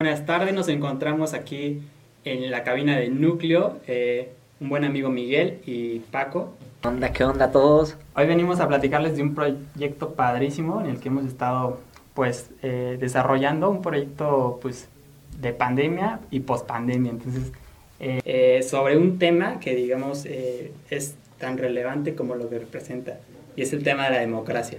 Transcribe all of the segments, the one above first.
Buenas tardes, nos encontramos aquí en la cabina de Núcleo, eh, un buen amigo Miguel y Paco. ¿Qué onda? ¿Qué onda a todos? Hoy venimos a platicarles de un proyecto padrísimo en el que hemos estado pues eh, desarrollando un proyecto pues de pandemia y pospandemia. Entonces, eh, sobre un tema que digamos es tan relevante como lo que representa y es el tema de la democracia.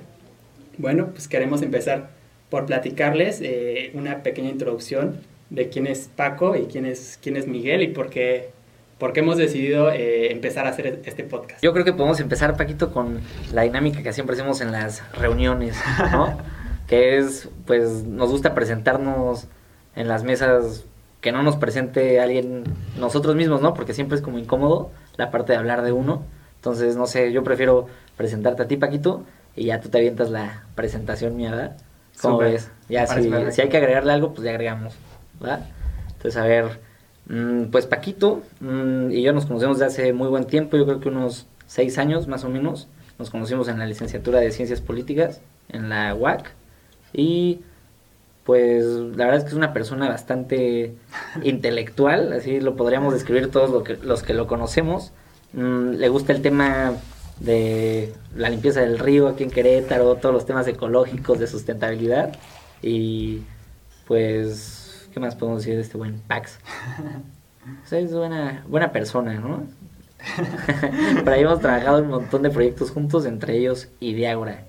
Bueno, pues queremos empezar por platicarles eh, una pequeña introducción de quién es Paco y quién es, quién es Miguel y por qué, por qué hemos decidido eh, empezar a hacer este podcast. Yo creo que podemos empezar, Paquito, con la dinámica que siempre hacemos en las reuniones, ¿no? que es, pues, nos gusta presentarnos en las mesas que no nos presente alguien nosotros mismos, ¿no? Porque siempre es como incómodo la parte de hablar de uno. Entonces, no sé, yo prefiero presentarte a ti, Paquito, y ya tú te avientas la presentación mía, ¿verdad? ¿Cómo ves? Ya, si, si, hay que agregarle algo, pues ya agregamos, ¿verdad? Entonces, a ver, mm, pues Paquito mm, y yo nos conocemos desde hace muy buen tiempo, yo creo que unos seis años más o menos. Nos conocimos en la licenciatura de Ciencias Políticas en la UAC y pues la verdad es que es una persona bastante intelectual, así lo podríamos describir todos que, los que lo conocemos. Mm, le gusta el tema de la limpieza del río aquí en Querétaro, todos los temas ecológicos de sustentabilidad y pues, ¿qué más podemos decir de este buen Pax? es buena, buena persona, ¿no? Por ahí hemos trabajado un montón de proyectos juntos, entre ellos Ideagora.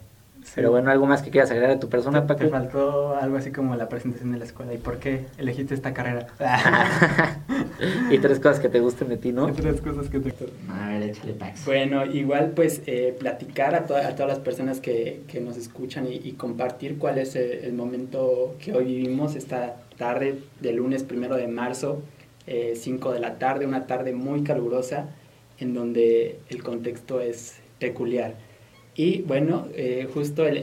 Pero bueno, ¿algo más que quieras agregar a tu persona, Paco? Te faltó algo así como la presentación de la escuela. ¿Y por qué elegiste esta carrera? y tres cosas que te gusten de ti, ¿no? tres cosas que te A ver, échale, Pax. Bueno, igual pues eh, platicar a, a, todas las personas que, que nos escuchan y, compartir cuál es el, momento que hoy vivimos, esta tarde de lunes primero de marzo, 5 eh, de la tarde, una tarde muy calurosa en donde el contexto es peculiar. Y bueno, eh, justo el,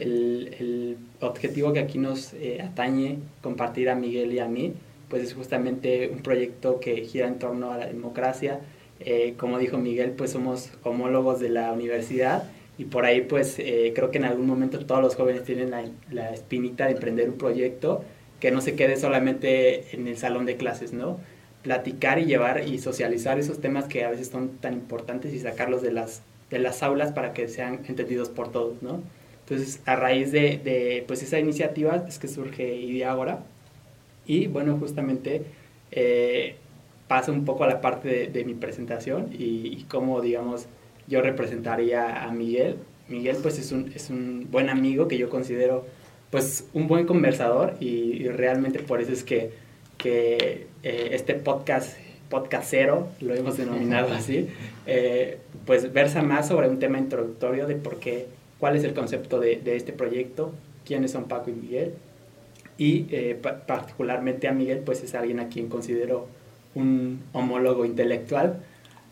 el, objetivo que aquí nos eh, atañe compartir a Miguel y a mí, pues es justamente un proyecto que gira en torno a la democracia. Eh, como dijo Miguel, pues somos homólogos de la universidad y por ahí pues creo que en algún momento todos los jóvenes tienen la, la, espinita de emprender un proyecto que no se quede solamente en el salón de clases, ¿no? Platicar y llevar y socializar esos temas que a veces son tan importantes y sacarlos de las de las aulas para que sean entendidos por todos, ¿no? Entonces, a raíz de, de pues esa iniciativa es que surge Ideagora y, bueno, justamente eh, pasa un poco a la parte de, mi presentación y, cómo, digamos, yo representaría a Miguel. Miguel, pues, es un, es un buen amigo que yo considero, pues, un buen conversador y, realmente por eso es que, que eh, este podcast podcastero, lo hemos denominado así, eh, pues versa más sobre un tema introductorio de por qué, cuál es el concepto de, de este proyecto, quiénes son Paco y Miguel, y eh, particularmente a Miguel, pues es alguien a quien considero un homólogo intelectual,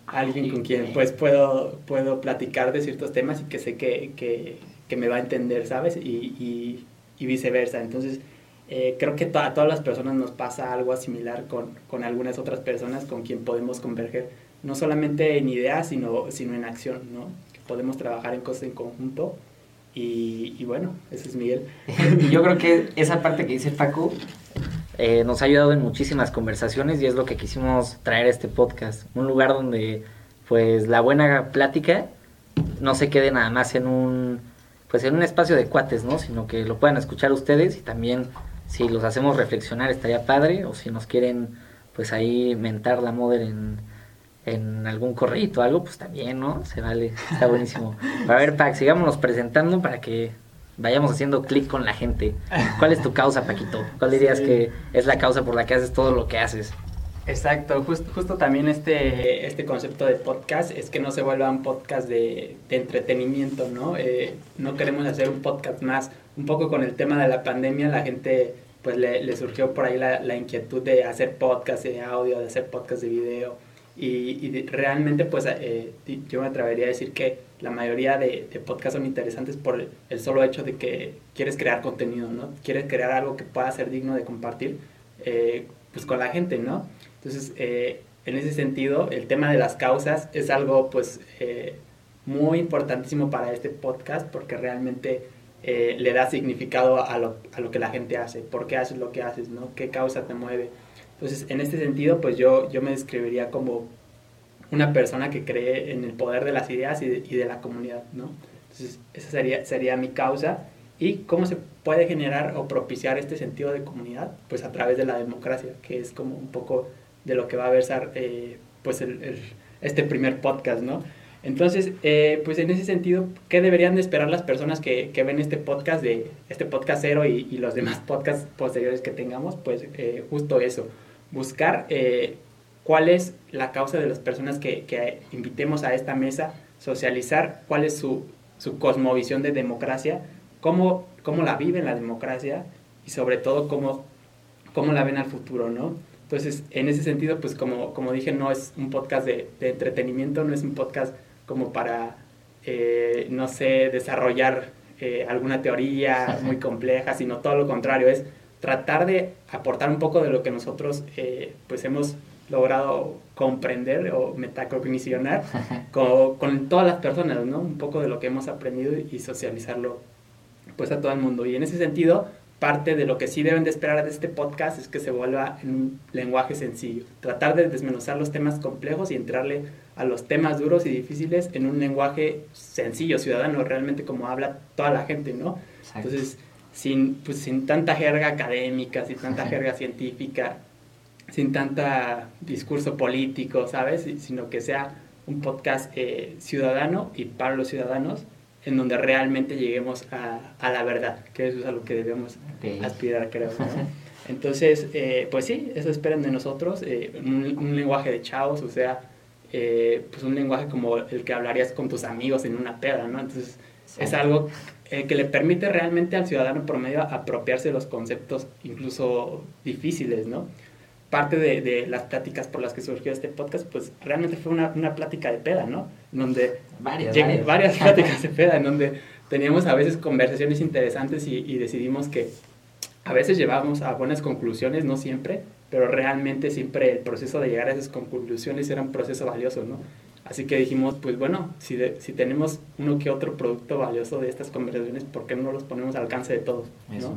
alguien con quien pues puedo, puedo platicar de ciertos temas y que sé que, que, que me va a entender, ¿sabes? Y, y, y viceversa. Entonces, eh, creo que a todas las personas nos pasa algo similar con, con, algunas otras personas con quien podemos converger, no solamente en ideas, sino, sino en acción, ¿no? Que podemos trabajar en cosas en conjunto. Y, y bueno, ese es Miguel. y yo creo que esa parte que dice Paco eh, nos ha ayudado en muchísimas conversaciones y es lo que quisimos traer a este podcast. Un lugar donde pues la buena plática no se quede nada más en un pues en un espacio de cuates, ¿no? Sino que lo puedan escuchar ustedes y también si los hacemos reflexionar estaría padre, o si nos quieren pues ahí mentar la moda en, en algún correo o algo, pues también, ¿no? Se vale, está buenísimo. a ver, Pac, sigámonos presentando para que vayamos haciendo clic con la gente. ¿Cuál es tu causa, Paquito? ¿Cuál dirías que es la causa por la que haces todo lo que haces? Exacto, justo también este, este concepto de podcast es que no se vuelva un podcast de, de entretenimiento, ¿no? Eh, no queremos hacer un podcast más. Un poco con el tema de la pandemia, la gente pues le, le surgió por ahí la, la, inquietud de hacer podcast de audio, de hacer podcast de video. Y, y realmente pues eh, yo me atrevería a decir que la mayoría de, de, podcasts son interesantes por el solo hecho de que quieres crear contenido, ¿no? Quieres crear algo que pueda ser digno de compartir eh, pues con la gente, ¿no? Entonces, eh, en ese sentido, el tema de las causas es algo pues eh, muy importantísimo para este podcast porque realmente eh, le da significado a lo, a lo que la gente hace, por qué haces lo que haces, ¿no? ¿Qué causa te mueve? Entonces, en este sentido, pues yo, yo me describiría como una persona que cree en el poder de las ideas y de, la comunidad, ¿no? Entonces, esa sería, sería mi causa. ¿Y cómo se puede generar o propiciar este sentido de comunidad? Pues a través de la democracia, que es como un poco de lo que va a versar eh, pues este primer podcast, ¿no? Entonces, eh, pues en ese sentido, ¿qué deberían de esperar las personas que, que ven este podcast, de este podcast cero y, y, los demás podcasts posteriores que tengamos? Pues eh, justo eso, buscar eh, cuál es la causa de las personas que, que, invitemos a esta mesa, socializar cuál es su, su cosmovisión de democracia, cómo, cómo la viven la democracia y sobre todo cómo, cómo la ven al futuro, ¿no? Entonces, en ese sentido, pues como, como dije, no es un podcast de, de entretenimiento, no es un podcast como para, eh, no sé, desarrollar eh, alguna teoría muy compleja, sino todo lo contrario, es tratar de aportar un poco de lo que nosotros eh, pues hemos logrado comprender o metacognicionar con, con, todas las personas, ¿no? Un poco de lo que hemos aprendido y socializarlo pues a todo el mundo. Y en ese sentido, parte de lo que sí deben de esperar de este podcast es que se vuelva en un lenguaje sencillo. Tratar de desmenuzar los temas complejos y entrarle a los temas duros y difíciles en un lenguaje sencillo, ciudadano, realmente como habla toda la gente, ¿no? Exacto. Entonces, sin, pues, sin tanta jerga académica, sin tanta jerga científica, sin tanta discurso político, ¿sabes? Sino que sea un podcast eh, ciudadano y para los ciudadanos en donde realmente lleguemos a, a, la verdad, que eso es a lo que debemos okay. aspirar, creo. ¿no? Entonces, eh, pues sí, eso esperan de nosotros, eh, un, un, lenguaje de chavos, o sea, eh, pues un lenguaje como el que hablarías con tus amigos en una peda, ¿no? Entonces, sí. es algo que le permite realmente al ciudadano promedio apropiarse de los conceptos incluso difíciles, ¿no? parte de, de, las pláticas por las que surgió este podcast, pues realmente fue una, una plática de peda, ¿no? Donde varias, varias. varias pláticas de peda, en donde teníamos a veces conversaciones interesantes y, y, decidimos que a veces llevábamos a buenas conclusiones, no siempre, pero realmente siempre el proceso de llegar a esas conclusiones era un proceso valioso, ¿no? Así que dijimos, pues bueno, si, de, si tenemos uno que otro producto valioso de estas conversaciones, ¿por qué no los ponemos al alcance de todos? ¿no?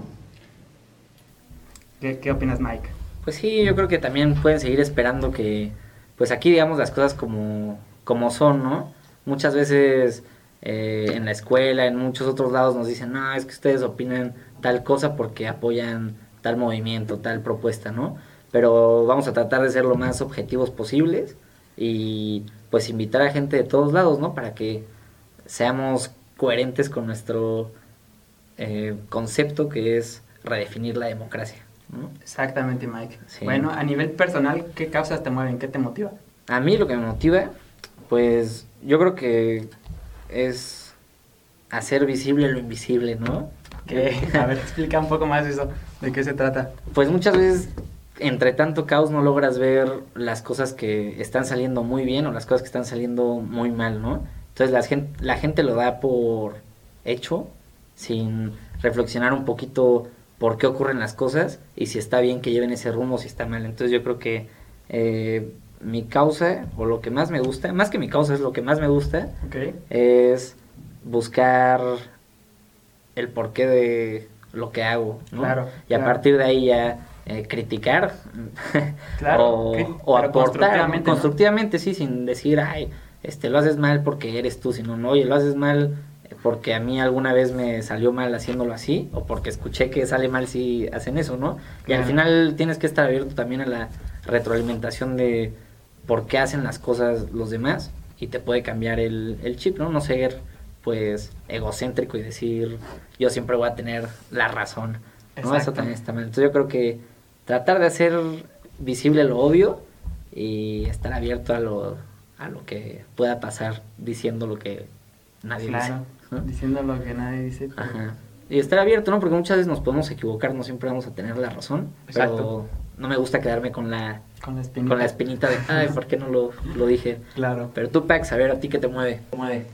¿Qué, ¿Qué opinas, Mike? Pues sí, yo creo que también pueden seguir esperando que, pues aquí digamos las cosas como, como son, ¿no? Muchas veces eh, en la escuela, en muchos otros lados nos dicen, no, es que ustedes opinan tal cosa porque apoyan tal movimiento, tal propuesta, ¿no? Pero vamos a tratar de ser lo más objetivos posibles y pues invitar a gente de todos lados, ¿no? Para que seamos coherentes con nuestro eh, concepto que es redefinir la democracia. ¿no? Exactamente, Mike. Sí. Bueno, a nivel personal, ¿qué causas te mueven? ¿Qué te motiva? A mí lo que me motiva, pues yo creo que es hacer visible lo invisible, ¿no? ¿Qué? A ver, explica un poco más eso, ¿de qué se trata? Pues muchas veces entre tanto caos no logras ver las cosas que están saliendo muy bien o las cosas que están saliendo muy mal, ¿no? Entonces la gente, la gente lo da por hecho sin reflexionar un poquito por qué ocurren las cosas y si está bien que lleven ese rumbo o si está mal. Entonces yo creo que eh, mi causa o lo que más me gusta, más que mi causa es lo que más me gusta, okay. es buscar el porqué de lo que hago, ¿no? Claro, y a claro. partir de ahí ya eh, criticar claro, o, aportar constructivamente, sí, sin decir, ay, este, lo haces mal porque eres tú, sino, no, oye, lo haces mal porque a mí alguna vez me salió mal haciéndolo así o porque escuché que sale mal si hacen eso, ¿no? Y al final tienes que estar abierto también a la retroalimentación de por qué hacen las cosas los demás y te puede cambiar el, el chip, ¿no? No ser pues egocéntrico y decir yo siempre voy a tener la razón, ¿no? Eso también está mal. Entonces yo creo que tratar de hacer visible lo obvio y estar abierto a lo, a lo que pueda pasar diciendo lo que nadie claro. dice. ¿no? Diciendo lo que nadie dice. Pero... Ajá. Y estar abierto, ¿no? Porque muchas veces nos podemos equivocar, no siempre vamos a tener la razón. Exacto. Pero no me gusta quedarme con la, con la, espinita. Con la espinita de, ay, ¿por qué no lo, lo dije? Claro. Pero tú, Pax, a ver, ¿a ti qué te mueve? ¿Te mueve?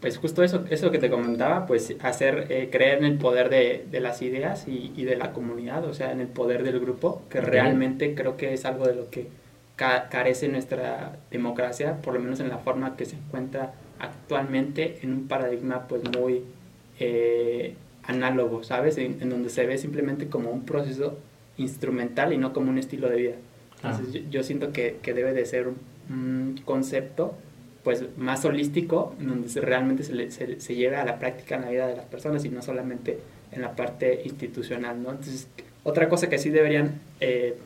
Pues justo eso, eso que te comentaba, pues hacer, eh, creer en el poder de, de las ideas y, y, de la comunidad, o sea, en el poder del grupo, que okay. realmente creo que es algo de lo que ca carece nuestra democracia, por lo menos en la forma que se encuentra actualmente en un paradigma pues muy eh, análogo, ¿sabes? En, donde se ve simplemente como un proceso instrumental y no como un estilo de vida. Entonces yo, siento que, que, debe de ser un, concepto pues más holístico, donde realmente se, se, se lleve a la práctica en la vida de las personas y no solamente en la parte institucional, ¿no? Entonces, otra cosa que sí deberían eh,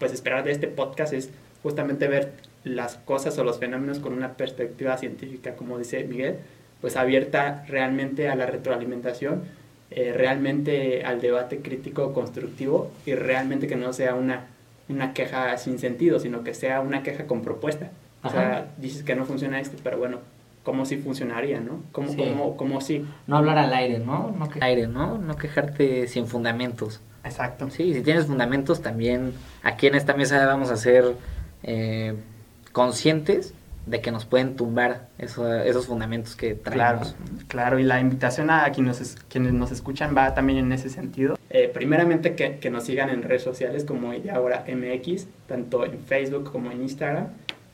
pues esperar de este podcast es justamente ver las cosas o los fenómenos con una perspectiva científica, como dice Miguel, pues abierta realmente a la retroalimentación, eh, realmente al debate crítico constructivo y realmente que no sea una, una queja sin sentido, sino que sea una queja con propuesta. O sea, dices que no funciona esto, pero bueno, ¿cómo sí funcionaría, no? ¿Cómo, sí. cómo, sí? No hablar al aire, ¿no? No aire, ¿no? No quejarte sin fundamentos. Exacto. Sí, si tienes fundamentos, también aquí en esta mesa vamos a ser eh, conscientes de que nos pueden tumbar esos fundamentos que traemos. Claro, claro, y la invitación a quienes, quienes nos escuchan va también en ese sentido. Eh, primeramente que, que, nos sigan en redes sociales como MX, tanto en Facebook como en Instagram,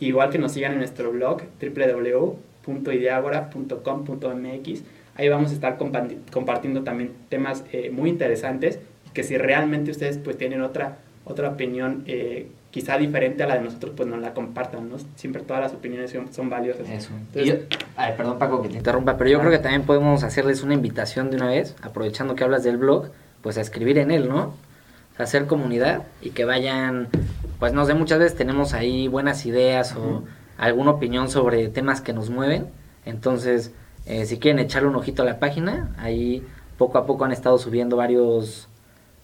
igual que nos sigan en nuestro blog www.ideagora.com.mx. Ahí vamos a estar compartiendo también temas eh, muy interesantes que si realmente ustedes pues tienen otra, otra opinión eh, quizá diferente a la de nosotros, pues nos la compartan, ¿no? Siempre todas las opiniones son, valiosas. Eso. ay, perdón Paco que te interrumpa, pero yo creo que también podemos hacerles una invitación de una vez, aprovechando que hablas del blog, pues a escribir en él, ¿no? hacer comunidad y que vayan, pues no sé, muchas veces tenemos ahí buenas ideas o alguna opinión sobre temas que nos mueven, entonces eh, si quieren echarle un ojito a la página, ahí poco a poco han estado subiendo varios,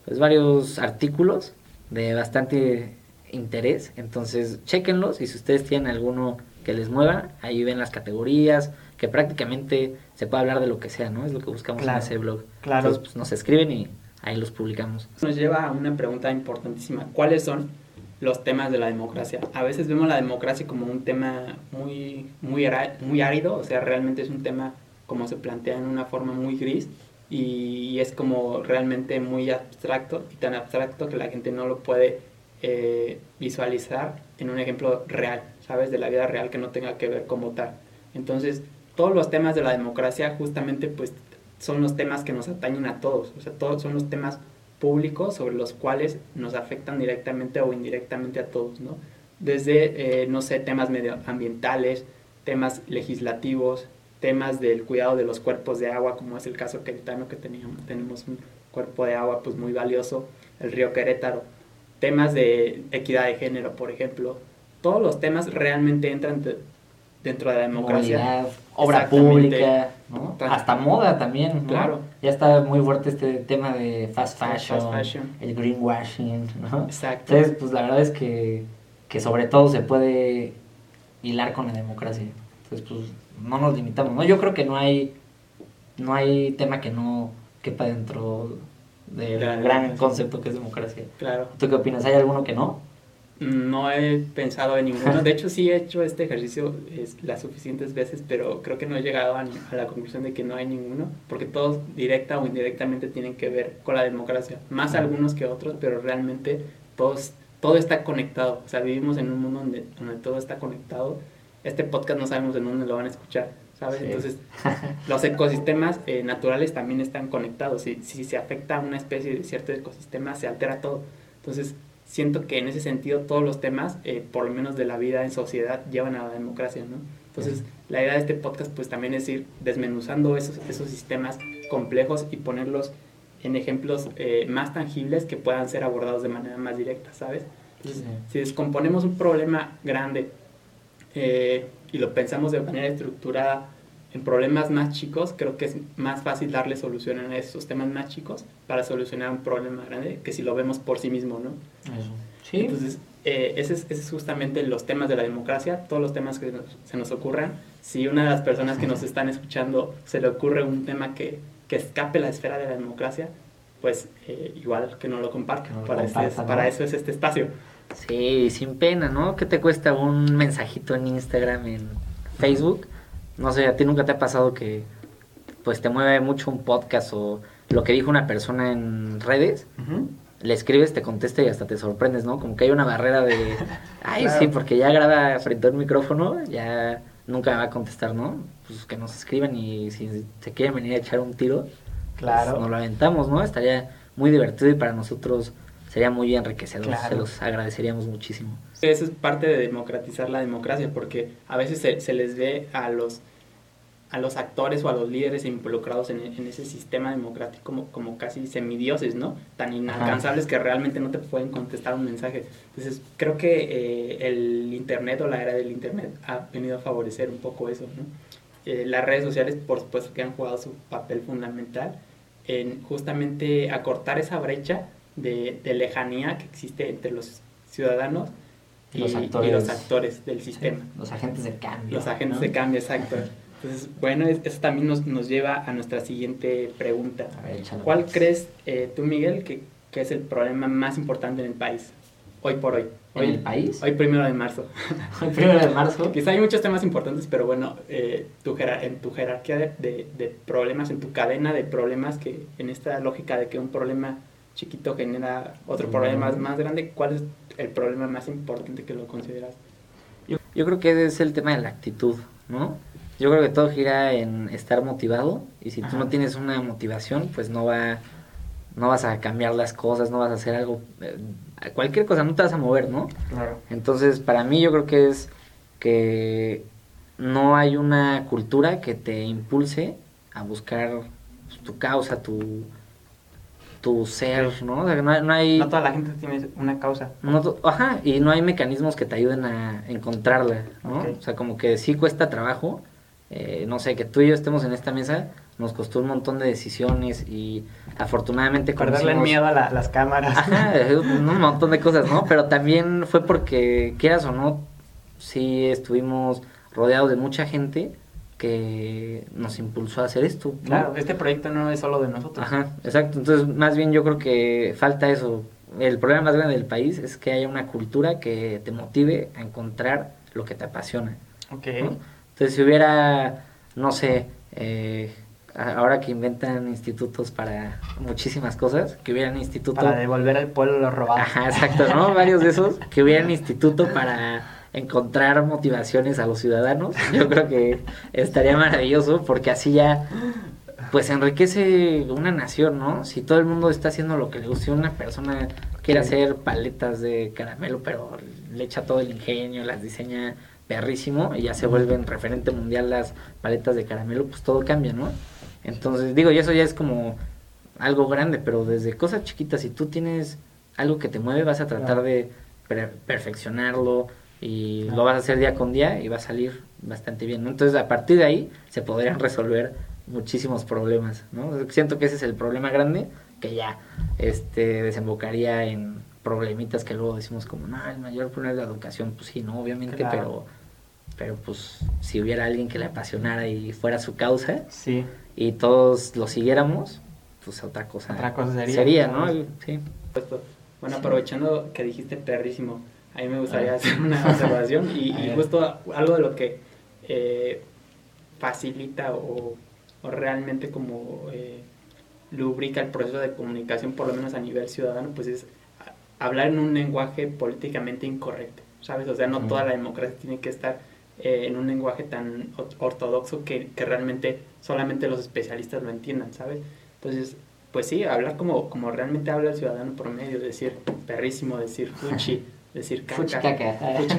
pues varios artículos de bastante interés. Entonces, chequenlos y si ustedes tienen alguno que les mueva, ahí ven las categorías, que prácticamente se puede hablar de lo que sea, ¿no? Es lo que buscamos en ese blog. Claro. Entonces, pues, nos escriben y ahí los publicamos. Nos lleva a una pregunta importantísima. ¿Cuáles son los temas de la democracia? A veces vemos la democracia como un tema muy, muy, muy árido, o sea, realmente es un tema como se plantea en una forma muy gris y es como realmente muy abstracto y tan abstracto que la gente no lo puede eh, visualizar en un ejemplo real, ¿sabes? De la vida real que no tenga que ver con votar. Entonces, todos los temas de la democracia justamente pues son los temas que nos atañen a todos, o sea, todos son los temas públicos sobre los cuales nos afectan directamente o indirectamente a todos, ¿no? Desde, eh, no sé, temas medioambientales, temas legislativos, temas del cuidado de los cuerpos de agua, como es el caso queretano que teníamos, tenemos un cuerpo de agua pues muy valioso, el río Querétaro temas de equidad de género, por ejemplo. Todos los temas realmente entran dentro de la democracia. obra pública, hasta moda también. Claro. Ya está muy fuerte este tema de fast fashion, el greenwashing. ¿no? Exacto. Entonces, pues la verdad es que, que sobre todo se puede hilar con la democracia. Entonces, pues no nos limitamos. ¿no? Yo creo que no hay, no hay tema que no quepa dentro del gran concepto que es democracia. Claro. ¿Tú qué opinas? ¿Hay alguno que no? No he pensado en ninguno. De hecho, sí he hecho este ejercicio las suficientes veces, pero creo que no he llegado a, la conclusión de que no hay ninguno, porque todos directa o indirectamente tienen que ver con la democracia. Más algunos que otros, pero realmente todos, todo está conectado. O sea, vivimos en un mundo donde, donde todo está conectado. Este podcast no sabemos en dónde lo van a escuchar ¿sabes? Entonces, los ecosistemas eh, naturales también están conectados. Si, si se afecta a una especie de cierto ecosistema, se altera todo. Entonces, siento que en ese sentido todos los temas, eh, por lo menos de la vida en sociedad, llevan a la democracia, ¿no? Entonces, la idea de este podcast, pues también es ir desmenuzando esos, esos sistemas complejos y ponerlos en ejemplos eh, más tangibles que puedan ser abordados de manera más directa, ¿sabes? Entonces, si descomponemos un problema grande eh, y lo pensamos de manera estructurada en problemas más chicos, creo que es más fácil darle solución a esos temas más chicos para solucionar un problema grande que si lo vemos por sí mismo, ¿no? Sí. Entonces, eh, ese, es, ese, es, justamente los temas de la democracia, todos los temas que se nos ocurran. Si una de las personas que nos están escuchando se le ocurre un tema que, que escape la esfera de la democracia, pues eh, igual que no lo compartan. para, para eso es este espacio. Sí, sin pena, ¿no? ¿Qué te cuesta un mensajito en Instagram, en Facebook? No sé, a ti nunca te ha pasado que pues te mueve mucho un podcast o lo que dijo una persona en redes, le escribes, te contesta y hasta te sorprendes, ¿no? Como que hay una barrera de, ay, sí, porque ya graba frente al micrófono, ya nunca me va a contestar, ¿no? Pues que nos escriban y si se quieren venir a echar un tiro, claro. nos lo aventamos, ¿no? Estaría muy divertido y para nosotros sería muy enriquecedor. Se los agradeceríamos muchísimo. Eso es parte de democratizar la democracia, porque a veces se, se les ve a los a los actores o a los líderes involucrados en, en ese sistema democrático como, como, casi semidioses, ¿no? Tan inalcanzables que realmente no te pueden contestar un mensaje. Entonces, creo que eh, el Internet o la era del Internet ha venido a favorecer un poco eso, ¿no? Eh, las redes sociales, por supuesto, que han jugado su papel fundamental en justamente acortar esa brecha de, de lejanía que existe entre los ciudadanos y los, actores, del sistema. los agentes de cambio. Los agentes de cambio, exacto. Entonces, bueno, eso también nos, nos lleva a nuestra siguiente pregunta. ¿Cuál crees eh, tú, Miguel, que, que, es el problema más importante en el país, hoy por hoy? hoy ¿En el país? Hoy primero de marzo. hoy primero de marzo. Quizá hay muchos temas importantes, pero bueno, eh, tu en tu jerarquía de, de, de, problemas, en tu cadena de problemas, que en esta lógica de que un problema chiquito genera otro mm. problema más, más grande, ¿cuál es el problema más importante que lo consideras? Yo, yo creo que es el tema de la actitud, ¿no? Yo creo que todo gira en estar motivado y si tú no tienes una motivación, pues no va no vas a cambiar las cosas, no vas a hacer algo eh, cualquier cosa, no te vas a mover, ¿no? Claro. Entonces, para mí yo creo que es que no hay una cultura que te impulse a buscar tu causa, tu tu ser, ¿no? O sea, no, hay... No toda la gente tiene una causa. ajá, y no hay mecanismos que te ayuden a encontrarla, ¿no? O sea, como que sí cuesta trabajo, eh, no sé, que tú y yo estemos en esta mesa, nos costó un montón de decisiones y afortunadamente... Perderle el miedo a las cámaras. Ajá, un montón de cosas, ¿no? Pero también fue porque, quieras o no, sí estuvimos rodeados de mucha gente que nos impulsó a hacer esto. Claro, este proyecto no es solo de nosotros. Ajá, exacto. Entonces, más bien yo creo que falta eso. El problema más grande del país es que haya una cultura que te motive a encontrar lo que te apasiona. Ok. Entonces, si hubiera, no sé, eh, ahora que inventan institutos para muchísimas cosas, que hubieran instituto... Para devolver al pueblo lo robado. Ajá, exacto, ¿no? Varios de esos, que hubieran instituto para encontrar motivaciones a los ciudadanos, yo creo que estaría maravilloso porque así ya pues enriquece una nación, ¿no? Si todo el mundo está haciendo lo que le gusta, una persona quiere hacer paletas de caramelo, pero le echa todo el ingenio, las diseña perrísimo y ya se vuelven referente mundial las paletas de caramelo, pues todo cambia, ¿no? Entonces, digo, y eso ya es como algo grande, pero desde cosas chiquitas, si tú tienes algo que te mueve, vas a tratar de perfeccionarlo y lo vas a hacer día con día y va a salir bastante bien, ¿no? Entonces, a partir de ahí se podrían resolver muchísimos problemas, ¿no? Siento que ese es el problema grande que ya este desembocaría en problemitas que luego decimos como, no, el mayor problema es la educación, pues sí, no, obviamente, pero pero pues si hubiera alguien que le apasionara y fuera su causa sí. y todos lo siguiéramos, pues otra cosa, otra cosa sería, sería ¿no? Sí. Bueno, aprovechando que dijiste perrísimo, a mí me gustaría hacer una observación y, justo algo de lo que eh, facilita o, realmente como eh, lubrica el proceso de comunicación, por lo menos a nivel ciudadano, pues es hablar en un lenguaje políticamente incorrecto, ¿sabes? O sea, no toda la democracia tiene que estar eh, en un lenguaje tan ortodoxo que, que, realmente solamente los especialistas lo entiendan, ¿sabes? Entonces, pues sí, hablar como, como realmente habla el ciudadano promedio, decir perrísimo, decir fuchi, decir caca,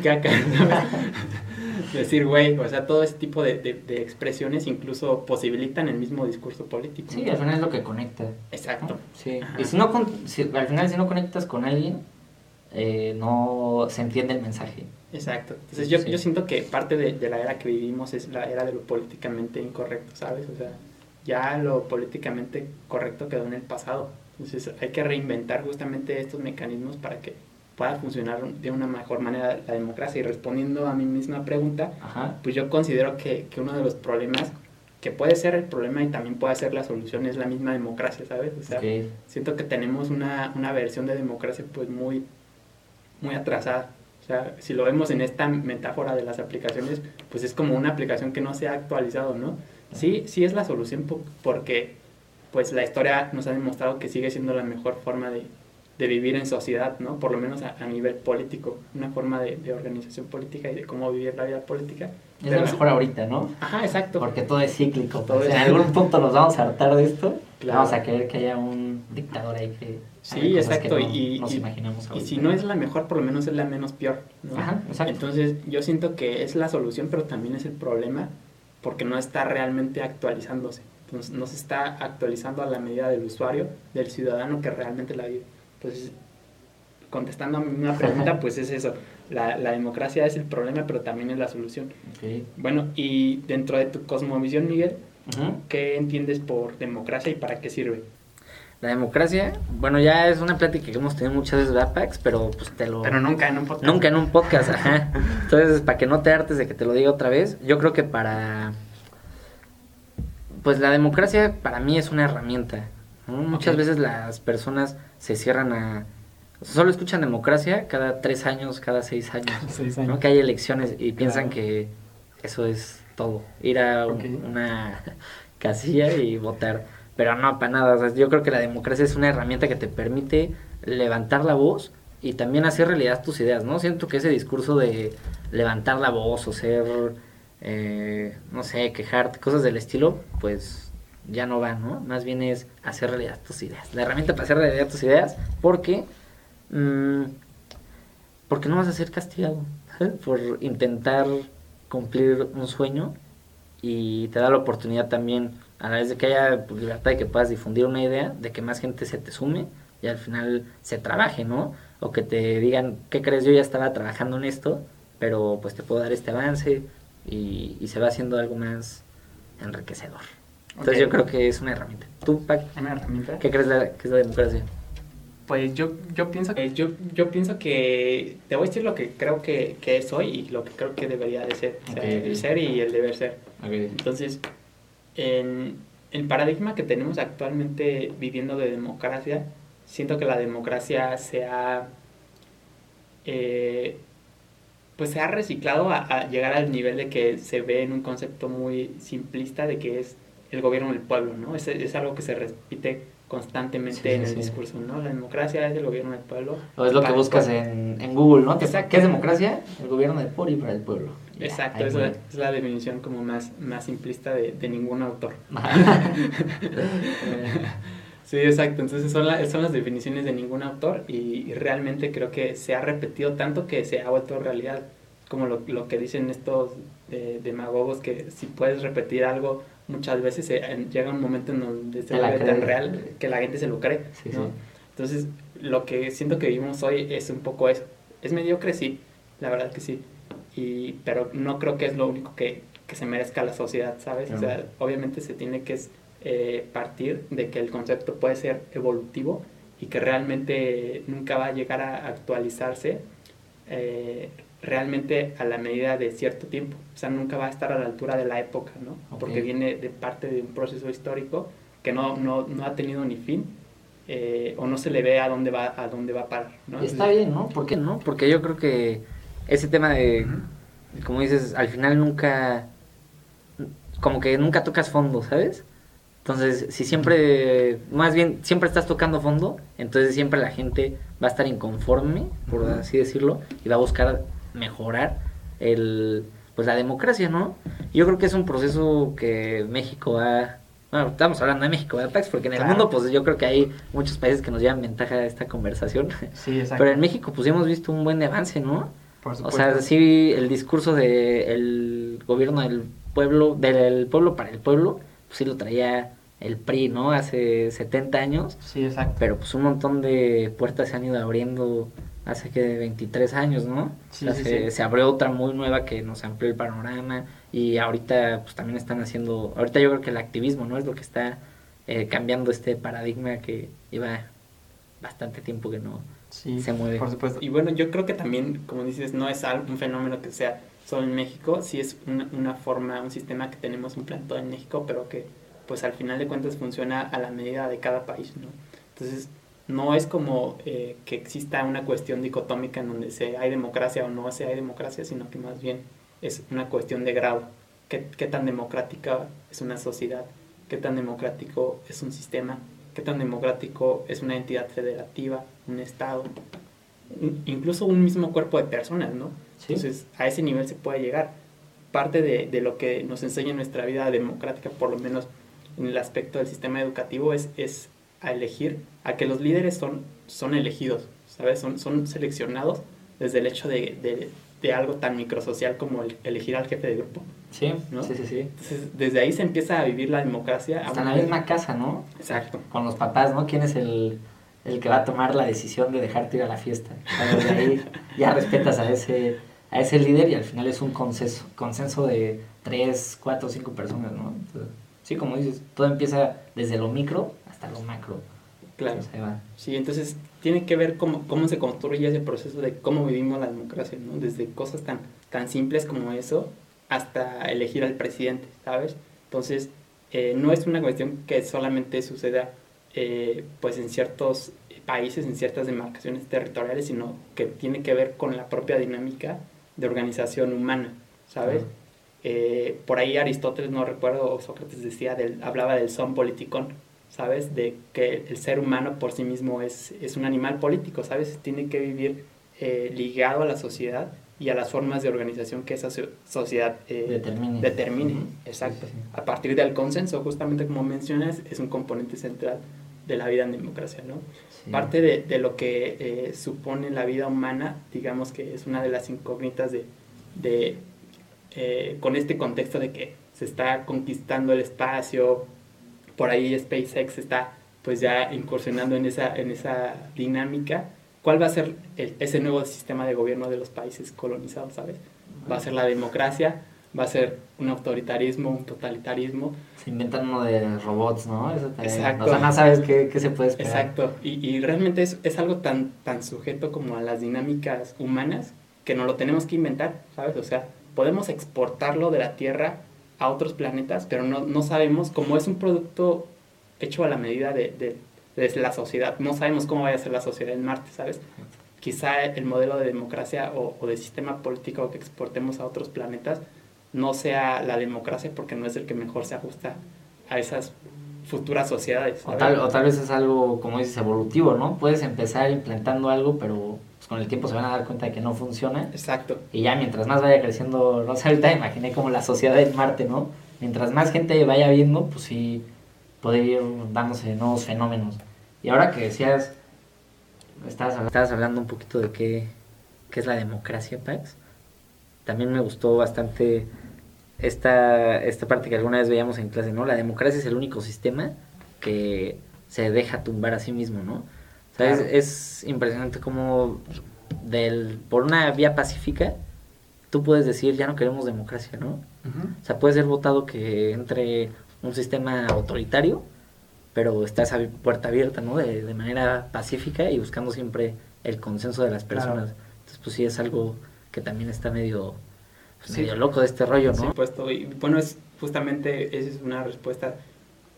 caca, decir güey, o sea, todo ese tipo de, de, expresiones incluso posibilitan el mismo discurso político. Sí, al final es lo que conecta. Exacto. Sí. Y si no, si, al final si no conectas con alguien, eh, no se entiende el mensaje. Exacto. Entonces yo, yo siento que parte de, de, la era que vivimos es la era de lo políticamente incorrecto, ¿sabes? O sea, ya lo políticamente correcto quedó en el pasado. Entonces hay que reinventar justamente estos mecanismos para que pueda funcionar de una mejor manera la democracia. Y respondiendo a mi misma pregunta, pues yo considero que, que, uno de los problemas, que puede ser el problema y también puede ser la solución, es la misma democracia, ¿sabes? O sea, siento que tenemos una, una versión de democracia pues muy, muy atrasada o sea, si lo vemos en esta metáfora de las aplicaciones, pues es como una aplicación que no se ha actualizado, ¿no? Sí, sí es la solución porque pues la historia nos ha demostrado que sigue siendo la mejor forma de, de vivir en sociedad, ¿no? Por lo menos a, nivel político, una forma de, de, organización política y de cómo vivir la vida política. Es lo mejor ahorita, ¿no? Ajá, exacto. Porque todo es cíclico. Todo en algún punto nos vamos a hartar de esto Vamos a querer que haya un dictador ahí que... Sí, exacto. y, nos imaginamos y si no es la mejor, por lo menos es la menos peor. Ajá, exacto. Entonces yo siento que es la solución, pero también es el problema porque no está realmente actualizándose. Entonces no se está actualizando a la medida del usuario, del ciudadano que realmente la vive. Entonces, contestando a mi pregunta, pues es eso. La, la, democracia es el problema, pero también es la solución. Bueno, y dentro de tu cosmovisión, Miguel, ¿qué entiendes por democracia y para qué sirve? La democracia, bueno, ya es una plática que hemos tenido muchas veces, Pax? Pero pues te lo... Pero nunca en un podcast. Nunca en un podcast, ajá. Entonces, para que no te hartes de que te lo diga otra vez, yo creo que para... Pues la democracia para mí es una herramienta. Muchas veces las personas se cierran a... Solo escuchan democracia cada tres años, cada seis años. seis años. Que hay elecciones y piensan que eso es todo. Ir a una casilla y votar pero no, para nada. yo creo que la democracia es una herramienta que te permite levantar la voz y también hacer realidad tus ideas, ¿no? Siento que ese discurso de levantar la voz o ser, eh, no sé, quejarte, cosas del estilo, pues ya no va, ¿no? Más bien es hacer realidad tus ideas. La herramienta para hacer realidad tus ideas, porque, mmm, porque no vas a ser castigado por intentar cumplir un sueño y te da la oportunidad también a la vez de que haya libertad de que puedas difundir una idea, de que más gente se te sume y al final se trabaje, ¿no? O que te digan, ¿qué crees? Yo ya estaba trabajando en esto, pero pues te puedo dar este avance y, se va haciendo algo más enriquecedor. Entonces yo creo que es una herramienta. ¿Tú, Pac? ¿Una herramienta? ¿Qué crees que es la democracia? Pues yo, yo pienso que yo, yo pienso que te voy a decir lo que creo que, que es hoy y lo que creo que debería de ser, el ser y el deber ser. Entonces, en el paradigma que tenemos actualmente viviendo de democracia, siento que la democracia se ha, eh, pues se ha reciclado a, llegar al nivel de que se ve en un concepto muy simplista de que es el gobierno del pueblo, ¿no? Es, es algo que se repite constantemente en el discurso, ¿no? La democracia es el gobierno del pueblo. O es lo que buscas en, en, Google, ¿no? ¿Qué es democracia? El gobierno del pueblo y para el pueblo. Exacto, es la, es la, definición como más, más simplista de, de ningún autor. sí, exacto, entonces son, son las definiciones de ningún autor y, realmente creo que se ha repetido tanto que se ha vuelto realidad, como lo, lo que dicen estos eh, demagogos, que si puedes repetir algo muchas veces llega un momento en donde se vuelve tan real que la gente se lo cree. Entonces, lo que siento que vivimos hoy es un poco eso. Es mediocre, sí, la verdad que sí. Y, pero no creo que es lo único que, que se merezca la sociedad, ¿sabes? O sea, obviamente se tiene que eh, partir de que el concepto puede ser evolutivo y que realmente nunca va a llegar a actualizarse. Eh, realmente a la medida de cierto tiempo. O sea, nunca va a estar a la altura de la época, ¿no? Porque viene de parte de un proceso histórico que no, no, no ha tenido ni fin eh, o no se le ve a dónde va a dónde va a parar, ¿no? Está bien, ¿no? ¿Por qué no? Porque yo creo que ese tema de, como dices, al final nunca, como que nunca tocas fondo, ¿sabes? Entonces, si siempre, más bien, siempre estás tocando fondo, entonces siempre la gente va a estar inconforme, por así decirlo, y va a buscar mejorar el pues la democracia, ¿no? Yo creo que es un proceso que México ha bueno, estamos hablando de México, de Pax, porque en el mundo pues yo creo que hay muchos países que nos llevan ventaja de esta conversación. Sí, exacto. Pero en México pues hemos visto un buen avance, ¿no? Por supuesto. O sea, sí el discurso del gobierno del pueblo, del pueblo para el pueblo, pues sí lo traía el PRI, ¿no? Hace 70 años. Sí, exacto. Pero pues un montón de puertas se han ido abriendo hace que 23 años, ¿no? Sí, se, abrió otra muy nueva que nos amplió el panorama y ahorita pues también están haciendo, ahorita yo creo que el activismo, ¿no? Es lo que está eh, cambiando este paradigma que lleva bastante tiempo que no se mueve. Por supuesto. Y bueno, yo creo que también, como dices, no es un fenómeno que sea solo en México, sí es una, una forma, un sistema que tenemos implantado en México, pero que pues al final de cuentas funciona a la medida de cada país, ¿no? Entonces, no es como eh, que exista una cuestión dicotómica en donde se hay democracia o no se hay democracia, sino que más bien es una cuestión de grado. ¿Qué, qué tan democrática es una sociedad? ¿Qué tan democrático es un sistema? ¿Qué tan democrático es una entidad federativa, un Estado? incluso un mismo cuerpo de personas, ¿no? Entonces, a ese nivel se puede llegar. Parte de, de, lo que nos enseña nuestra vida democrática, por lo menos en el aspecto del sistema educativo es, es a elegir, a que los líderes son, son elegidos, ¿sabes? Son, son seleccionados desde el hecho de, de, de algo tan microsocial como el, elegir al jefe de grupo. Sí, ¿no? sí, sí, sí. Entonces, desde ahí se empieza a vivir la democracia. Hasta en la misma casa, ¿no? Exacto. Con los papás, ¿no? ¿Quién es el, el que va a tomar la decisión de dejarte ir a la fiesta? Desde ahí ya respetas a ese, a ese líder y al final es un consenso, consenso de tres, cuatro, cinco personas, ¿no? Entonces, sí, como dices, todo empieza desde lo micro hasta lo macro. Claro. Entonces, va. Sí, entonces tiene que ver cómo, cómo se construye ese proceso de cómo vivimos la democracia, ¿no? Desde cosas tan, tan simples como eso hasta elegir al presidente, ¿sabes? Entonces, eh, no es una cuestión que solamente suceda eh, pues en ciertos países, en ciertas demarcaciones territoriales, sino que tiene que ver con la propia dinámica de organización humana, ¿sabes? Claro. Eh, por ahí Aristóteles, no recuerdo, o Sócrates decía, del, hablaba del son politikon, ¿sabes? De que el ser humano por sí mismo es, es un animal político, ¿sabes? Tiene que vivir eh, ligado a la sociedad y a las formas de organización que esa so- sociedad eh, Determine. determine. Ujú. Exacto. Sí, sí, sí. A partir del consenso, justamente como mencionas, es un componente central de la vida en democracia, ¿no? Sí. Parte de, de lo que eh, supone la vida humana, digamos que es una de las incógnitas de, de eh, con este contexto de que se está conquistando el espacio, por ahí SpaceX está pues ya incursionando en esa, en esa dinámica. ¿Cuál va a ser el- ese nuevo sistema de gobierno de los países colonizados, sabes? ¿Va a ser la democracia? ¿Va a ser un autoritarismo, un totalitarismo? Se inventan uno de robots, ¿no? Eso también. Exacto. O sea, no sabes qué, qué se puede esperar. Exacto, y, y realmente es, es algo tan, tan sujeto como a las dinámicas humanas que no lo tenemos que inventar, ¿sabes? O sea, podemos exportarlo de la Tierra a otros planetas, pero no, no sabemos, como es un producto hecho a la medida de, de, de la sociedad, no sabemos cómo vaya a ser la sociedad en Marte, ¿sabes? Quizá el modelo de democracia o, o de sistema político que exportemos a otros planetas no sea la democracia porque no es el que mejor se ajusta a esas futuras sociedades. O tal, o tal vez es algo, como dices, evolutivo, ¿no? Puedes empezar implantando algo, pero pues, con el tiempo se van a dar cuenta de que no funciona. Exacto. Y ya mientras más vaya creciendo, no sé, ahorita imaginé como la sociedad en Marte, ¿no? Mientras más gente vaya viendo, pues sí, puede ir dándose nuevos fenómenos. Y ahora que decías, estabas, estabas hablando un poquito de qué, qué es la democracia, Pax. También me gustó bastante esta, esta parte que alguna vez veíamos en clase, ¿no? La democracia es el único sistema que se deja tumbar a sí mismo, ¿no? O sea, es- Claro. es, impresionante cómo del, por una vía pacífica tú puedes decir ya no queremos democracia, ¿no? O sea, puede ser votado que entre un sistema autoritario, pero está esa puerta abierta, ¿no? De, de manera pacífica y buscando siempre el consenso de las Claro. personas. Entonces, pues sí, es algo que también está medio, pues, medio loco de este rollo, Por ¿no? supuesto. Y bueno, es justamente esa es una respuesta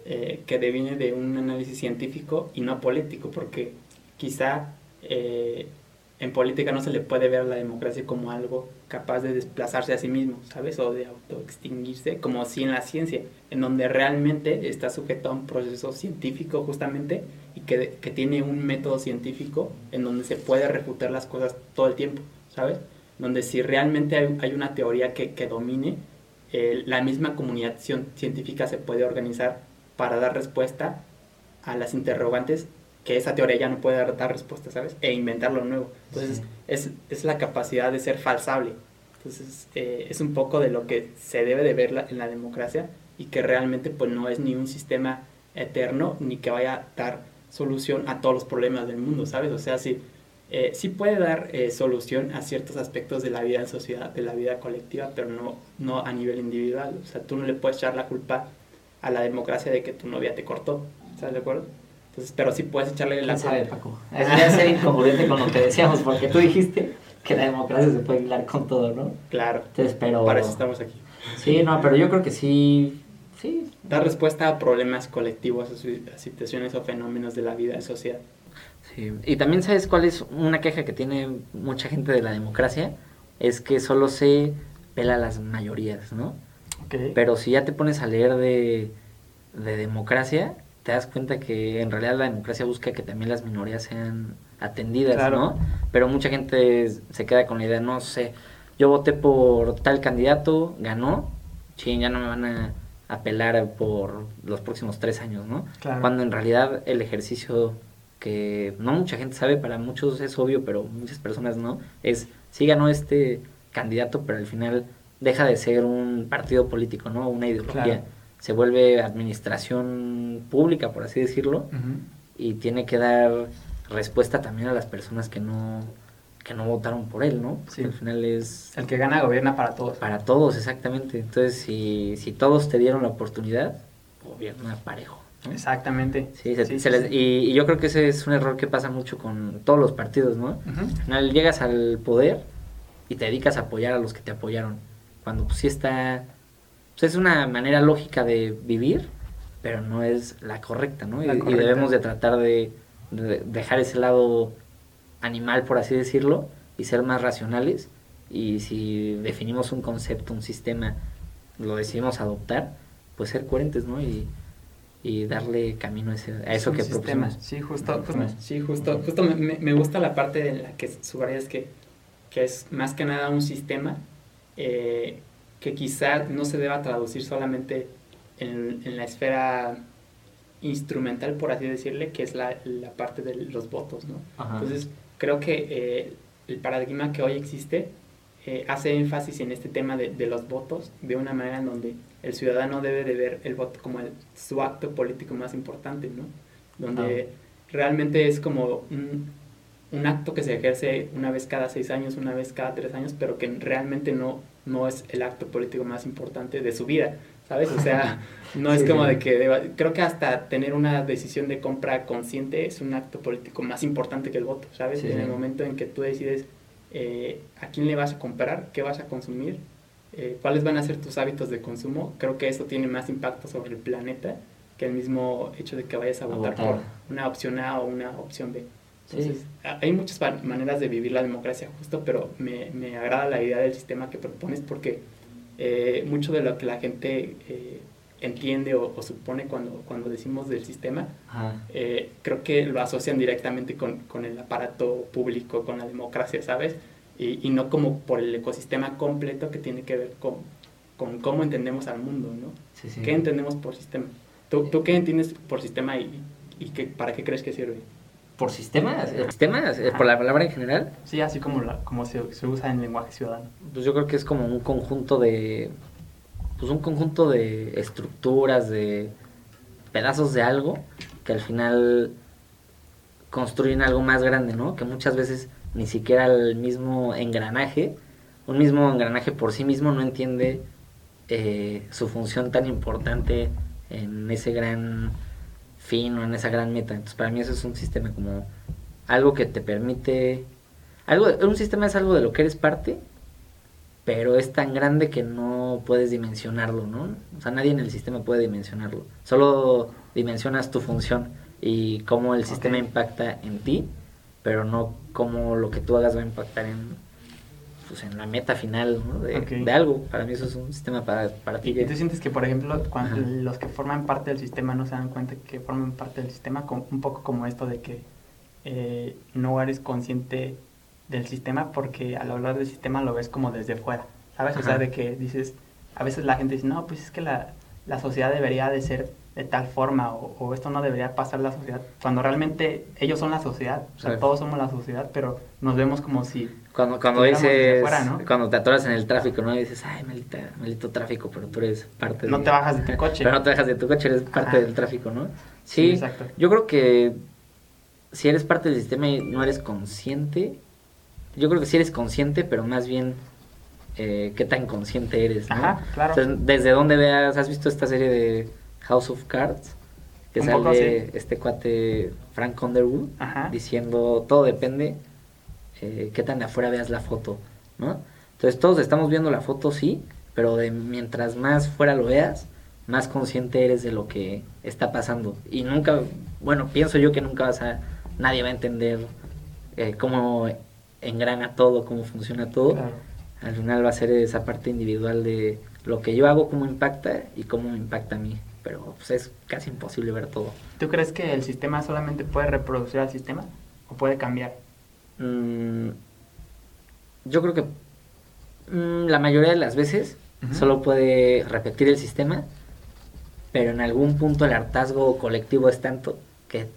eh, que deviene de un análisis científico y no político, porque quizá eh, en política no se le puede ver a la democracia como algo capaz de desplazarse a sí mismo, ¿sabes? O de autoextinguirse, como si en la ciencia, en donde realmente está sujeto a un proceso científico justamente y que, que tiene un método científico en donde se puede refutar las cosas todo el tiempo, ¿sabes? Donde si realmente hay, hay una teoría que, que domine, eh, la misma comunidad cien- científica se puede organizar para dar respuesta a las interrogantes que esa teoría ya no puede dar, dar respuesta, ¿sabes? E inventar lo nuevo. Entonces, Sí. es, es la capacidad de ser falsable. Entonces, eh, es un poco de lo que se debe de ver la- en la democracia y que realmente pues no es ni un sistema eterno ni que vaya a dar solución a todos los problemas del mundo, ¿sabes? O sea, sí, eh, sí puede dar eh, solución a ciertos aspectos de la vida en sociedad, de la vida colectiva, pero no, no a nivel individual. O sea, tú no le puedes echar la culpa a la democracia de que tu novia te cortó, ¿estás de acuerdo? Entonces, pero sí puedes echarle la ¿Quién culpa. sabe, Paco? Es ser incongruente con lo que decíamos, porque tú dijiste que la democracia se puede hilar con todo, ¿no? Claro, Entonces, pero... para eso estamos aquí. Sí, no, pero yo creo que sí, sí, Dar respuesta a problemas colectivos, a situaciones o fenómenos de la vida en sociedad. Sí, y también sabes cuál es una queja que tiene mucha gente de la democracia, es que solo se pela las mayorías, ¿no? Pero si ya te pones a leer de, de democracia, te das cuenta que en realidad la democracia busca que también las minorías sean atendidas, Claro. ¿no? Pero mucha gente se queda con la idea, no sé, yo voté por tal candidato, ganó, sí, ya no me van a, apelar por los próximos tres años, ¿no? Claro. Cuando en realidad el ejercicio que no mucha gente sabe, para muchos es obvio, pero muchas personas no, es sí ganó este candidato, pero al final deja de ser un partido político, ¿no? Una ideología. Claro. Se vuelve administración pública, por así decirlo, y tiene que dar respuesta también a las personas que no que no votaron por él, ¿no? Porque Sí. al final es El que gana gobierna para todos. para todos, exactamente. Entonces, si, si todos te dieron la oportunidad, gobierna parejo. ¿No? Exactamente. Sí, se- Sí, se sí, les-. Y, y yo creo que ese es un error que pasa mucho con todos los partidos, ¿no? Al final llegas al poder y te dedicas a apoyar a los que te apoyaron. Cuando pues sí está... Pues es una manera lógica de vivir, pero no es la correcta, ¿no? Y, La y correcta. debemos de tratar de, de dejar ese lado animal, por así decirlo, y ser más racionales. Y si definimos un concepto, un sistema, lo decidimos adoptar, pues ser coherentes, ¿no? Y, y darle camino a, ese- a Es eso que sistema. propusimos. Sí, justo, justo, sí, justo, justo me, me- gusta la parte en la que subrayas que, que es más que nada un sistema eh, que quizá no se deba traducir solamente en, en la esfera instrumental, por así decirle, que es la, la parte de los votos, ¿no? Ajá. Entonces, creo que eh, el paradigma que hoy existe eh, hace énfasis en este tema de, de los votos de una manera en donde el ciudadano debe de ver el voto como el- su acto político más importante, ¿no? Donde realmente es como un, un acto que se ejerce una vez cada seis años, una vez cada tres años, pero que realmente no, no es el acto político más importante de su vida, ¿sabes? O sea, no es como de que deba- creo que hasta tener una decisión de compra consciente es un acto político más importante que el voto, ¿sabes? Sí, en el momento en que tú decides eh, a quién le vas a comprar, qué vas a consumir, eh, cuáles van a ser tus hábitos de consumo, creo que eso tiene más impacto sobre el planeta que el mismo hecho de que vayas a, votar, votar. por una opción A o una opción B. Sí. Entonces, a- hay muchas maneras de vivir la democracia justo, pero me, me agrada la idea del sistema que propones porque eh, mucho de lo que la gente eh, entiende o, o supone cuando, cuando decimos del sistema, eh, creo que lo asocian directamente con, con el aparato público, con la democracia, ¿sabes? Y, y no como por el ecosistema completo que tiene que ver con, con cómo entendemos al mundo, ¿no? Sí, sí. ¿Qué entendemos por sistema? ¿Tú, tú qué entiendes por sistema y, y qué, para qué crees que sirve? ¿Por sistemas? ¿El ¿Sistemas? ¿Por la palabra en general? Sí, así como, la, como se, se usa en lenguaje ciudadano. Pues yo creo que es como un conjunto de. Pues un conjunto de estructuras, de pedazos de algo que al final construyen algo más grande, ¿no? Que muchas veces ni siquiera el mismo engranaje, un mismo engranaje por sí mismo no entiende eh, su función tan importante en ese gran fin o en esa gran meta. Entonces para mí eso es un sistema como algo que te permite... Algo, un sistema es algo de lo que eres parte, pero es tan grande que no puedes dimensionarlo, ¿no? O sea, nadie en el sistema puede dimensionarlo. Solo dimensionas tu función y cómo el sistema impacta en ti, pero no cómo lo que tú hagas va a impactar en, pues, en la meta final ¿no? de, algo. Para mí eso es un sistema para, para ti. ¿Y, tú sientes que, por ejemplo, cuando Ajá. los que forman parte del sistema no se dan cuenta que forman parte del sistema, un poco como esto de que eh, no eres consciente del sistema porque al hablar del sistema lo ves como desde fuera, ¿sabes? O sea, de que dices, a veces la gente dice, no, pues es que la, la sociedad debería de ser de tal forma o, o esto no debería pasar la sociedad, cuando realmente ellos son la sociedad, o sea, Sí. todos somos la sociedad, pero nos vemos como si... Cuando, cuando dices, fuera, ¿no? cuando te atoras en el tráfico, ¿no? Y dices, ay, maldita, maldito tráfico, pero tú eres parte No de- te bajas de tu coche. Pero no te bajas de tu coche, eres parte Ajá. del tráfico, ¿no? Sí, Sí, exacto. yo creo que si eres parte del sistema y no eres consciente, yo creo que sí eres consciente, pero más bien eh, qué tan consciente eres, ¿no? Ajá, claro. Entonces, desde donde veas, ¿has visto esta serie de House of Cards? Que Un sale poco, sí. este cuate Frank Underwood Ajá. diciendo todo depende eh, qué tan de afuera veas la foto, ¿no? Entonces todos estamos viendo la foto, sí, pero de mientras más fuera lo veas, más consciente eres de lo que está pasando. Y nunca, bueno, pienso yo que nunca vas a, nadie va a entender eh, cómo engrana todo, cómo funciona todo. Claro. Al final va a ser esa parte individual de lo que yo hago, cómo impacta y cómo me impacta a mí. Pero pues, es casi imposible ver todo. ¿Tú crees que el sistema solamente puede reproducir al sistema o puede cambiar? Mm, yo creo que mm, la mayoría de las veces solo puede repetir el sistema, pero en algún punto el hartazgo colectivo es tanto que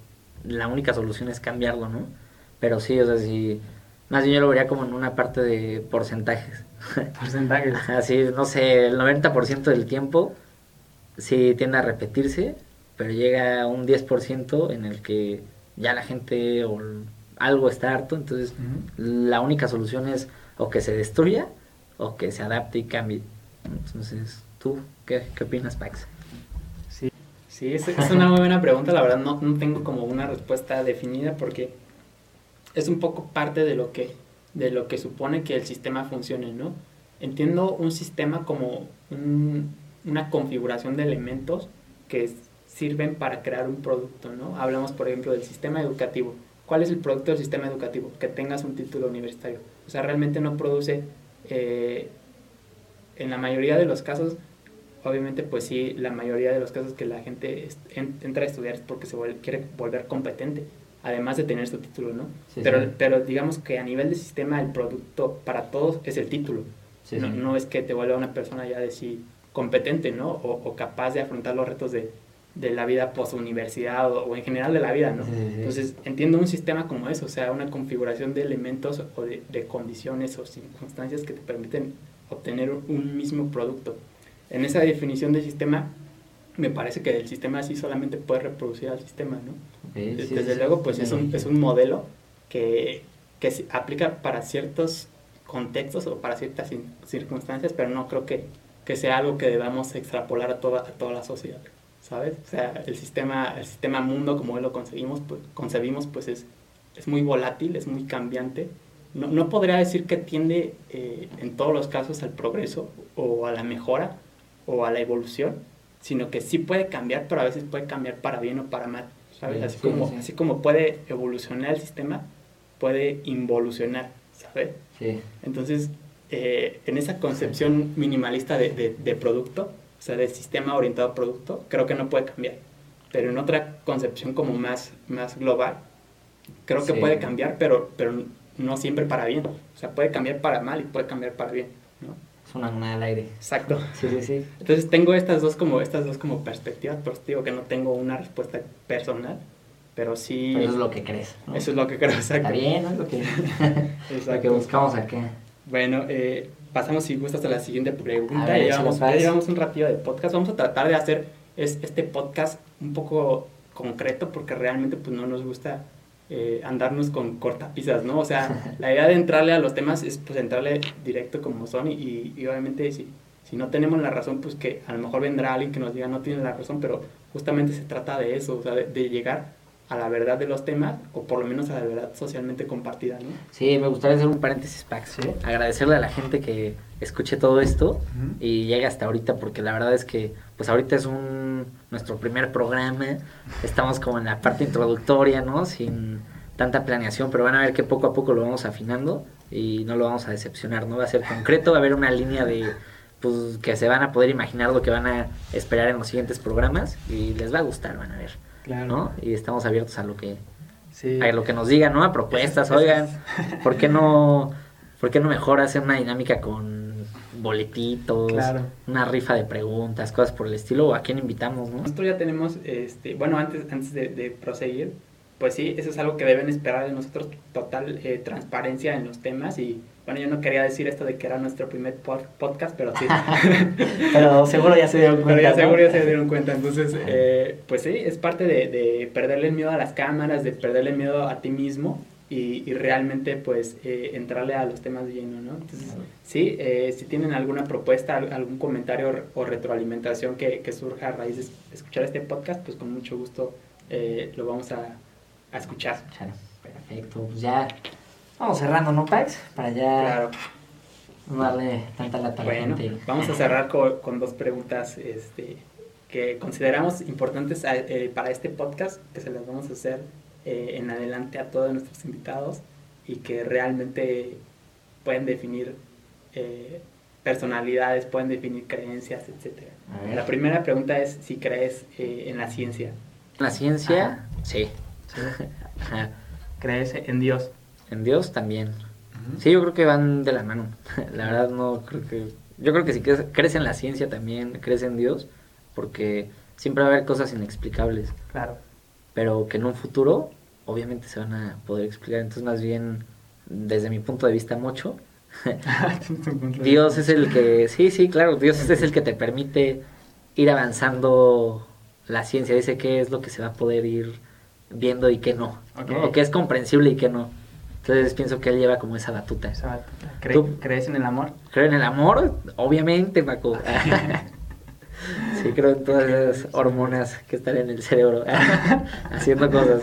la única solución es cambiarlo, ¿no? Pero sí, o sea, sí, más bien yo lo vería como en una parte de porcentajes. Porcentajes. Así, no sé, el 90% del tiempo sí tiende a repetirse, pero llega un 10% en el que ya la gente o algo está harto, entonces la única solución es o que se destruya o que se adapte y cambie. Entonces, ¿tú qué, qué opinas, Pax? Sí, sí es, es, una muy buena pregunta, la verdad no, no tengo como una respuesta definida porque es un poco parte de lo que, de lo que supone que el sistema funcione, ¿no? Entiendo un sistema como un, una configuración de elementos que sirven para crear un producto, ¿no? Hablamos, por ejemplo, del sistema educativo. ¿Cuál es el producto del sistema educativo? Que tengas un título universitario. O sea, realmente no produce, eh, en la mayoría de los casos, obviamente, pues sí, la mayoría de los casos que la gente entra a estudiar es porque se quiere volver competente, además de tener su título, ¿no? pero, pero digamos que a nivel de sistema, el producto para todos es el título. no, no, es que te vuelva una persona ya de sí competente, ¿no? O, capaz de afrontar los retos de, de la vida post-universidad o, en general de la vida, ¿no? Entonces, entiendo un sistema como eso, o sea, una configuración de elementos o de, de, condiciones o circunstancias que te permiten obtener un mismo producto. En esa definición de sistema, me parece que el sistema así solamente puede reproducir al sistema, ¿no? Desde luego, pues es un, es un modelo que, que se aplica para ciertos contextos o para ciertas circunstancias, pero no creo que, que sea algo que debamos extrapolar a toda, a toda la sociedad. ¿sabes? O sea, el sistema, el sistema mundo como lo conseguimos, pues, concebimos, pues es, es muy volátil, es muy cambiante. No, no podría decir que tiende eh, en todos los casos al progreso o a la mejora o a la evolución, sino que sí puede cambiar, pero a veces puede cambiar para bien o para mal, ¿sabes? Así, como, así como puede evolucionar el sistema, puede involucionar, ¿sabes? Sí. Entonces, eh, en esa concepción minimalista de, de, de producto, o sea, del sistema orientado a producto, creo que no puede cambiar. Pero en otra concepción como más, más global, creo que puede cambiar, pero, pero no siempre para bien. O sea, puede cambiar para mal y puede cambiar para bien. Una moneda al aire. Exacto. Sí, sí, sí. Entonces tengo estas dos como, estas dos como perspectivas, pero digo que no tengo una respuesta personal, pero sí... eso es lo que crees. Eso es lo que creo, exacto. Está bien, ¿no? Es lo que, lo que buscamos aquí. Bueno, eh, pasamos si gustas a la siguiente pregunta. ya, llevamos, ya llevamos un ratito de podcast. Vamos a tratar de hacer es, este podcast un poco concreto porque realmente pues no nos gusta eh, andarnos con cortapisas, ¿no? O sea, la idea de entrarle a los temas es pues entrarle directo como son y, y, obviamente si, si no tenemos la razón pues que a lo mejor vendrá alguien que nos diga no tiene la razón, pero justamente se trata de eso, o sea, de, de llegar a la verdad de los temas, o por lo menos a la verdad socialmente compartida, ¿no? Sí, me gustaría hacer un paréntesis, Pax. Agradecerle a la gente que escuche todo esto y llegue hasta ahorita, porque la verdad es que, pues ahorita es un nuestro primer programa, estamos como en la parte introductoria, ¿no? Sin tanta planeación, pero van a ver que poco a poco lo vamos afinando y no lo vamos a decepcionar, ¿no? Va a ser concreto, va a haber una línea de pues que se van a poder imaginar lo que van a esperar en los siguientes programas y les va a gustar, van a ver. ¿No? Y estamos abiertos a lo que a lo que nos digan, ¿no? A propuestas, oigan, ¿por qué no por qué no mejor hacer una dinámica con boletitos, una rifa de preguntas, cosas por el estilo, o a quién invitamos, ¿no? Nosotros ya tenemos este, bueno, antes antes de, proseguir, pues sí, eso es algo que deben esperar de nosotros, total eh, transparencia en los temas y bueno, yo no quería decir esto de que era nuestro primer podcast, pero sí. pero seguro ya se dieron cuenta. Pero ya seguro ya se dieron cuenta. Entonces, eh, pues sí, es parte de, de, perderle miedo a las cámaras, de perderle miedo a ti mismo y, y realmente, pues, eh, entrarle a los temas lleno, ¿no? Entonces, sí, eh, si tienen alguna propuesta, algún comentario o retroalimentación que, que surja a raíz de escuchar este podcast, pues con mucho gusto lo vamos a, a escuchar. Perfecto, pues ya Vamos cerrando, ¿no, Pax? Para ya no darle tanta lata bueno, Vamos a cerrar con, con, dos preguntas este, que consideramos importantes eh, para este podcast, que se las vamos a hacer eh, en adelante a todos nuestros invitados y que realmente pueden definir eh, personalidades, pueden definir creencias, etc. La primera pregunta es si crees en la ciencia. ¿La ciencia? Sí. ¿Crees en Dios? En Dios también. Sí, yo creo que van de la mano. la verdad no creo que... Yo creo que si crees, en la ciencia también, crees en Dios, porque siempre va a haber cosas inexplicables. Claro. Pero que en un futuro, obviamente, se van a poder explicar. Entonces, más bien, desde mi punto de vista, mucho. Dios es el que, sí, sí, claro, Dios es el que te permite ir avanzando la ciencia, dice qué es lo que se va a poder ir viendo y qué no, ¿no? o qué es comprensible y qué no. Entonces pienso que él lleva como esa batuta. Esa batuta. ¿Crees en el amor? Creo en el amor, obviamente, Paco. sí, creo en todas esas hormonas que están en el cerebro haciendo cosas.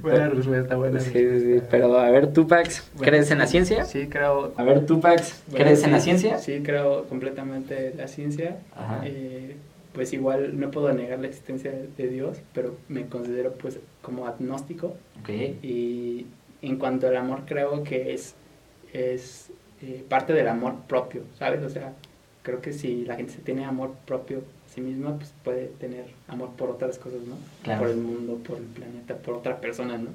buena respuesta, buena Sí, sí, sí. Pero a ver, Tupax, ¿crees en la ciencia? Sí, creo. A ver, Tupax, ¿crees en la ciencia? Sí, creo completamente en la ciencia. Eh, pues igual no puedo negar la existencia de Dios, pero me considero pues como agnóstico. Okay. Y en cuanto al amor creo que es, es eh, parte del amor propio, ¿sabes? O sea, creo que si la gente se tiene amor propio a sí misma, pues puede tener amor por otras cosas, ¿no? Por el mundo, por el planeta, por otra persona, ¿no?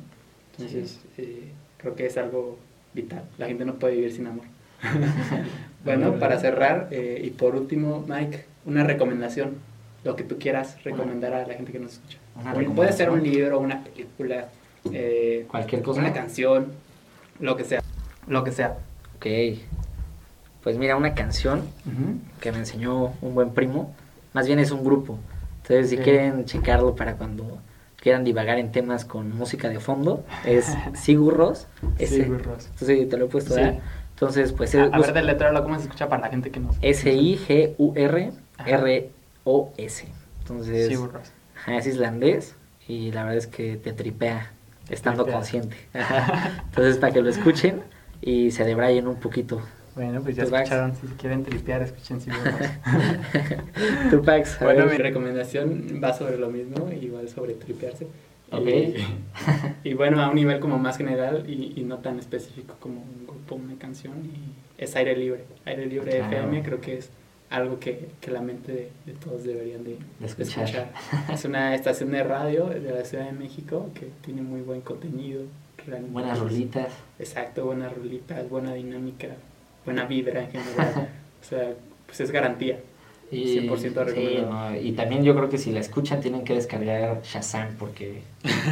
Entonces, eh, creo que es algo vital. La gente no puede vivir sin amor. bueno, para cerrar, eh, y por último, Mike, una recomendación, lo que tú quieras recomendar a la gente que nos escucha. Puede ser un libro, una película, eh, cualquier cosa. Una canción, lo que sea. Lo que sea. Ok. Pues mira, una canción que me enseñó un buen primo, más bien es un grupo. Entonces, si quieren checarlo para cuando quieran divagar en temas con música de fondo, es Sigurros. Sigurros. Entonces, te lo he puesto sí. Entonces, pues... A, a ver, del letrero, ¿cómo se escucha para la gente que no S-I-G-U-R-R-O-S. Entonces... Sigurros. Es islandés y la verdad es que te tripea estando consciente. Entonces, para que lo escuchen y se debrayen un poquito. Bueno, pues ya escucharon, si quieren tripear, escuchen si Tupac. Bueno, mi recomendación va sobre lo mismo, igual sobre tripearse. Ok. Y, bueno, a un nivel como más general y, no tan específico como un grupo, una canción, y es aire libre. Aire libre FM creo que es algo que, que la mente de, todos deberían de, escuchar. Es una estación de radio de la Ciudad de México que tiene muy buen contenido. Buenas rolitas. Exacto, buenas rolitas, buena dinámica, buena vibra en general. o sea, pues es garantía. Y, 100% recomendado. y también yo creo que si la escuchan tienen que descargar Shazam porque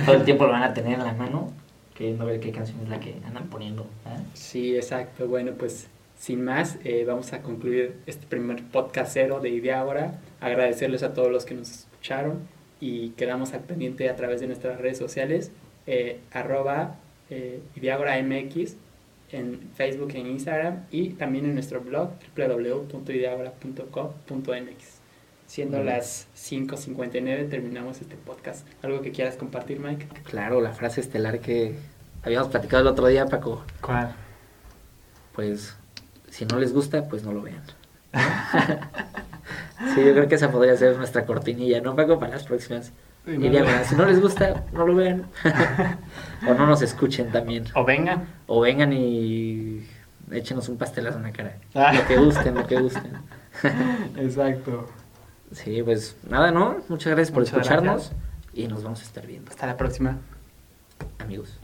todo el tiempo lo van a tener en la mano queriendo ver qué canción es la que andan poniendo. ¿eh? Sí, exacto. Bueno, pues sin más, eh, vamos a concluir este primer podcast cero de Ideágora. Agradecerles a todos los que nos escucharon y quedamos al pendiente a través de nuestras redes sociales, eh, arroba eh, MX en Facebook e Instagram y también en nuestro blog www.ideagora.com.mx. Siendo las 5.59 terminamos este podcast. ¿Algo que quieras compartir, Mike? Claro, la frase estelar que habíamos platicado el otro día, Paco. ¿Cuál? Pues si no les gusta, pues no lo vean. sí, yo creo que esa podría ser nuestra cortinilla, ¿no, Paco? Para las próximas. si no les gusta, no lo vean. o no nos escuchen también. O vengan. O vengan y échenos un pastelazo en la cara. Ah. Lo que gusten, lo que gusten. Exacto. Sí, pues nada, ¿no? Muchas gracias por escucharnos y nos vamos a estar viendo. Hasta la próxima. Amigos.